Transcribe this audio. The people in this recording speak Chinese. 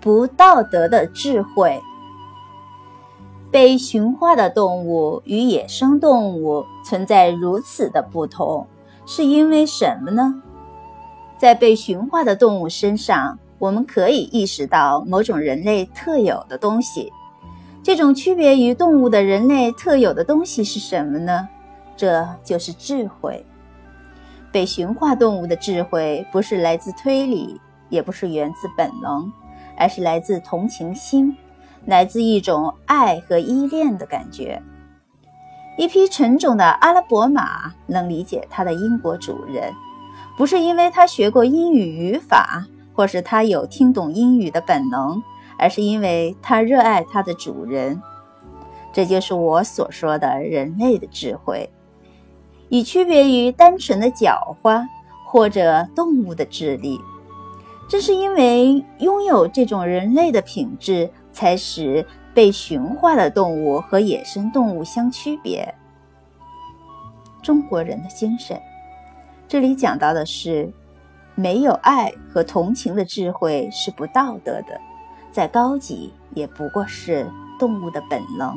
不道德的智慧。被驯化的动物与野生动物存在如此的不同，是因为什么呢？在被驯化的动物身上，我们可以意识到某种人类特有的东西。这种区别于动物的人类特有的东西是什么呢？这就是智慧。被驯化动物的智慧不是来自推理，也不是源自本能，而是来自同情心。来自一种爱和依恋的感觉。一匹纯种的阿拉伯马能理解它的英国主人，不是因为它学过英语语法，或是它有听懂英语的本能，而是因为它热爱它的主人。这就是我所说的人类的智慧，以区别于单纯的狡猾或者动物的智力。正是因为拥有这种人类的品质。才使被驯化的动物和野生动物相区别。中国人的精神，这里讲到的是，没有爱和同情的智慧是不道德的，再高级也不过是动物的本能。